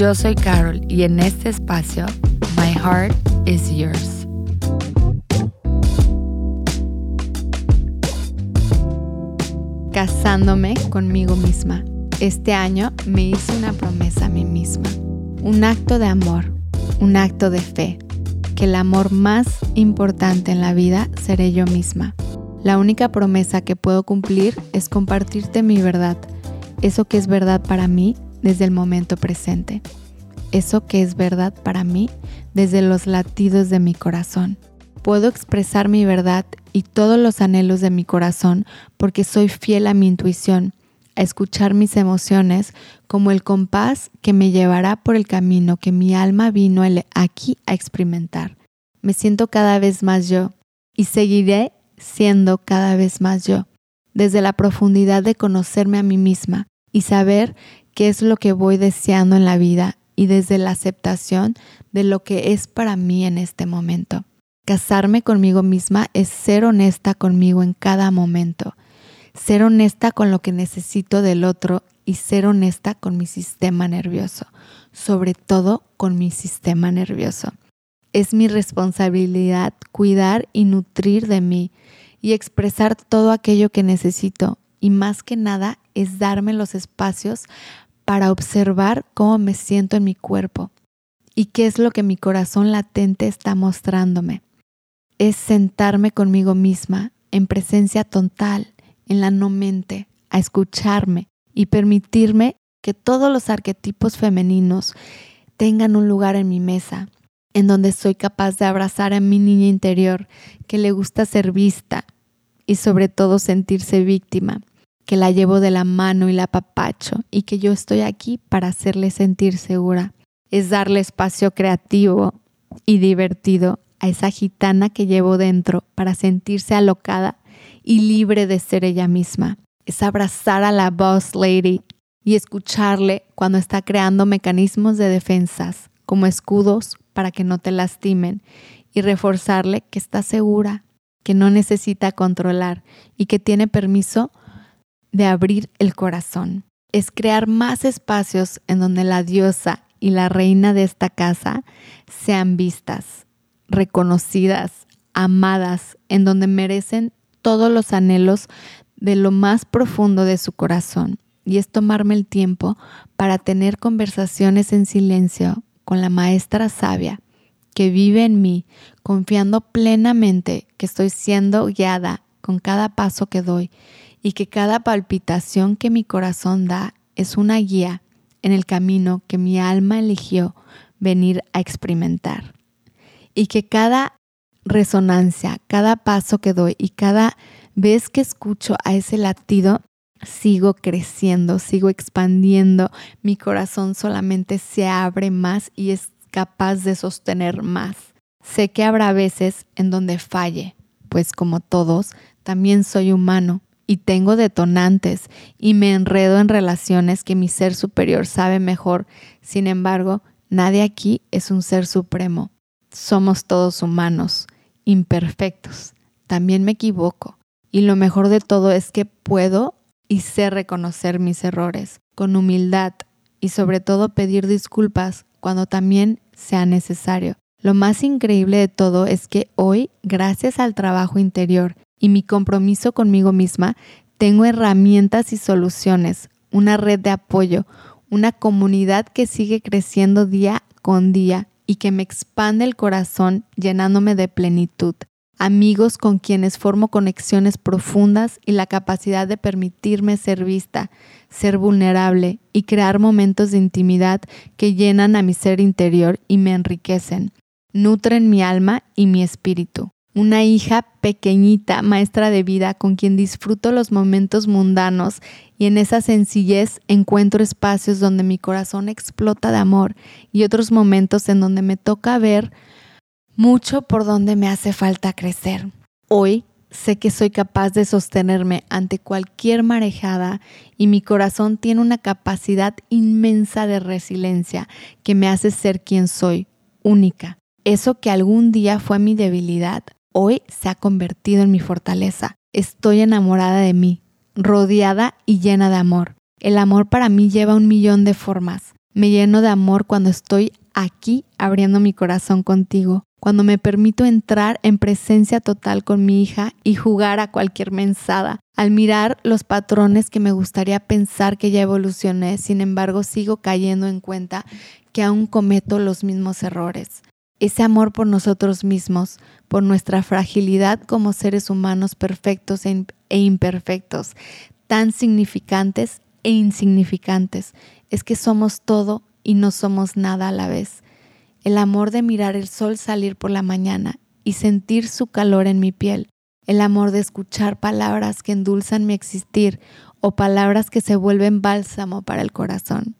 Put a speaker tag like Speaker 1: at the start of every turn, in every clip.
Speaker 1: Yo soy Carol y en este espacio, My Heart is Yours. casándome conmigo misma. Este año me hice una promesa a mí misma, un acto de amor, un acto de fe, que el amor más importante en la vida seré yo misma. La única promesa que puedo cumplir es compartirte mi verdad, eso que es verdad para mí desde el momento presente, eso que es verdad para mí desde los latidos de mi corazón. Puedo expresar mi verdad y todos los anhelos de mi corazón porque soy fiel a mi intuición, a escuchar mis emociones como el compás que me llevará por el camino que mi alma vino aquí a experimentar. Me siento cada vez más yo y seguiré siendo cada vez más yo, desde la profundidad de conocerme a mí misma y saber qué es lo que voy deseando en la vida y desde la aceptación de lo que es para mí en este momento. Casarme conmigo misma es ser honesta conmigo en cada momento, ser honesta con lo que necesito del otro y ser honesta con mi sistema nervioso, sobre todo con mi sistema nervioso. Es mi responsabilidad cuidar y nutrir de mí y expresar todo aquello que necesito y más que nada es darme los espacios para observar cómo me siento en mi cuerpo y qué es lo que mi corazón latente está mostrándome. Es sentarme conmigo misma en presencia total, en la no mente, a escucharme y permitirme que todos los arquetipos femeninos tengan un lugar en mi mesa, en donde soy capaz de abrazar a mi niña interior que le gusta ser vista y sobre todo sentirse víctima, que la llevo de la mano y la papacho y que yo estoy aquí para hacerle sentir segura. Es darle espacio creativo y divertido a esa gitana que llevo dentro para sentirse alocada y libre de ser ella misma. Es abrazar a la boss lady y escucharle cuando está creando mecanismos de defensas como escudos para que no te lastimen y reforzarle que está segura, que no necesita controlar y que tiene permiso de abrir el corazón. Es crear más espacios en donde la diosa y la reina de esta casa sean vistas, reconocidas, amadas, en donde merecen todos los anhelos de lo más profundo de su corazón. Y es tomarme el tiempo para tener conversaciones en silencio con la maestra sabia que vive en mí, confiando plenamente que estoy siendo guiada con cada paso que doy y que cada palpitación que mi corazón da es una guía en el camino que mi alma eligió venir a experimentar y que cada resonancia, cada paso que doy y cada vez que escucho a ese latido, sigo creciendo, sigo expandiendo, mi corazón solamente se abre más y es capaz de sostener más. Sé que habrá veces en donde falle, pues como todos, también soy humano y tengo detonantes y me enredo en relaciones que mi ser superior sabe mejor. Sin embargo, nadie aquí es un ser supremo somos todos humanos, imperfectos. También me equivoco. Y lo mejor de todo es que puedo y sé reconocer mis errores con humildad y sobre todo pedir disculpas cuando también sea necesario. Lo más increíble de todo es que hoy, gracias al trabajo interior y mi compromiso conmigo misma, tengo herramientas y soluciones, una red de apoyo, una comunidad que sigue creciendo día con día y que me expande el corazón llenándome de plenitud, amigos con quienes formo conexiones profundas y la capacidad de permitirme ser vista, ser vulnerable y crear momentos de intimidad que llenan a mi ser interior y me enriquecen, nutren mi alma y mi espíritu. Una hija pequeñita, maestra de vida, con quien disfruto los momentos mundanos y en esa sencillez encuentro espacios donde mi corazón explota de amor y otros momentos en donde me toca ver mucho por donde me hace falta crecer. Hoy sé que soy capaz de sostenerme ante cualquier marejada y mi corazón tiene una capacidad inmensa de resiliencia que me hace ser quien soy, única. Eso que algún día fue mi debilidad, hoy se ha convertido en mi fortaleza. Estoy enamorada de mí, rodeada y llena de amor. El amor para mí lleva un millón de formas. Me lleno de amor cuando estoy aquí abriendo mi corazón contigo, cuando me permito entrar en presencia total con mi hija y jugar a cualquier mensada, al mirar los patrones que me gustaría pensar que ya evolucioné, sin embargo sigo cayendo en cuenta que aún cometo los mismos errores ese amor por nosotros mismos, por nuestra fragilidad como seres humanos perfectos e, e, imperfectos, tan significantes e insignificantes, es que somos todo y no somos nada a la vez. El amor de mirar el sol salir por la mañana y sentir su calor en mi piel, el amor de escuchar palabras que endulzan mi existir o palabras que se vuelven bálsamo para el corazón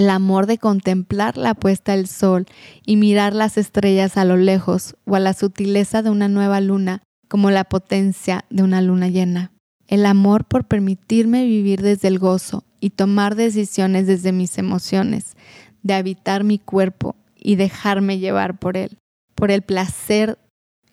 Speaker 1: el amor de contemplar la puesta del sol y mirar las estrellas a lo lejos o a la sutileza de una nueva luna como la potencia de una luna llena. El amor por permitirme vivir desde el gozo y tomar decisiones desde mis emociones, de habitar mi cuerpo y dejarme llevar por él, por el placer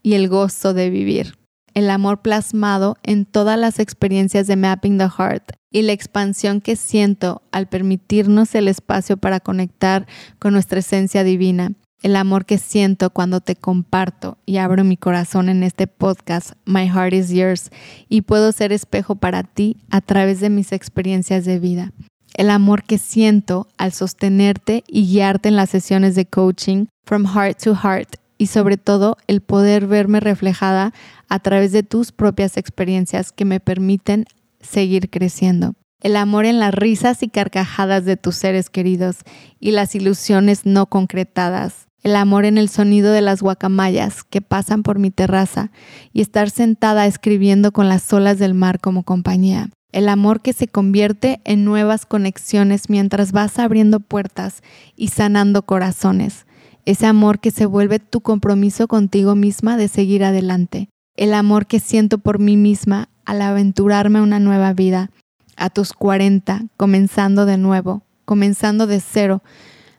Speaker 1: y el gozo de vivir el amor plasmado en todas las experiencias de Mapping the Heart y la expansión que siento al permitirnos el espacio para conectar con nuestra esencia divina. El amor que siento cuando te comparto y abro mi corazón en este podcast, My Heart is Yours, y puedo ser espejo para ti a través de mis experiencias de vida. El amor que siento al sostenerte y guiarte en las sesiones de coaching From Heart to Heart y sobre todo el poder verme reflejada a través de tus propias experiencias que me permiten seguir creciendo. El amor en las risas y carcajadas de tus seres queridos y las ilusiones no concretadas. El amor en el sonido de las guacamayas que pasan por mi terraza y estar sentada escribiendo con las olas del mar como compañía. El amor que se convierte en nuevas conexiones mientras vas abriendo puertas y sanando corazones ese amor que se vuelve tu compromiso contigo misma de seguir adelante, el amor que siento por mí misma al aventurarme a una nueva vida, a tus 40, comenzando de nuevo, comenzando de cero,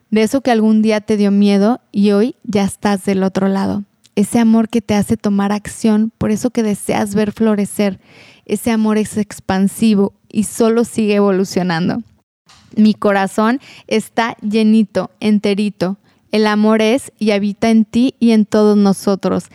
Speaker 1: de eso que algún día te dio miedo y hoy ya estás del otro lado. Ese amor que te hace tomar acción por eso que deseas ver florecer. Ese amor es expansivo y solo sigue evolucionando. Mi corazón está llenito, enterito. El amor es y habita en ti y en todos nosotros.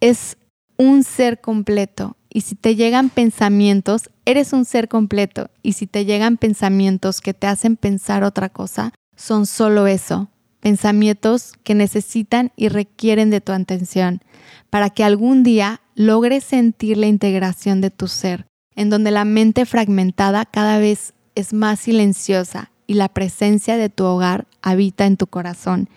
Speaker 1: Es un ser completo. Y si te llegan pensamientos, eres un ser completo. Y si te llegan pensamientos que te hacen pensar otra cosa, son solo eso. Pensamientos que necesitan y requieren de tu atención para que algún día logres sentir la integración de tu ser, en donde la mente fragmentada cada vez es más silenciosa y la presencia de tu hogar habita en tu corazón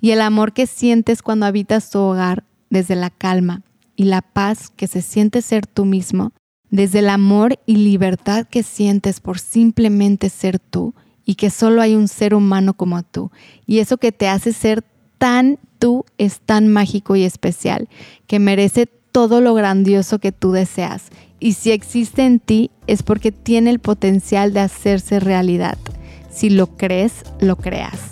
Speaker 1: y el amor que sientes cuando habitas tu hogar desde la calma y la paz que se siente ser tú mismo, desde el amor y libertad que sientes por simplemente ser tú y que solo hay un ser humano como tú y eso que te hace ser tan tú es tan mágico y especial que merece todo lo grandioso que tú deseas y si existe en ti es porque tiene el potencial de hacerse realidad. Si lo crees, lo creas.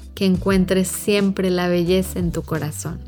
Speaker 1: Que encuentres siempre la belleza en tu corazón.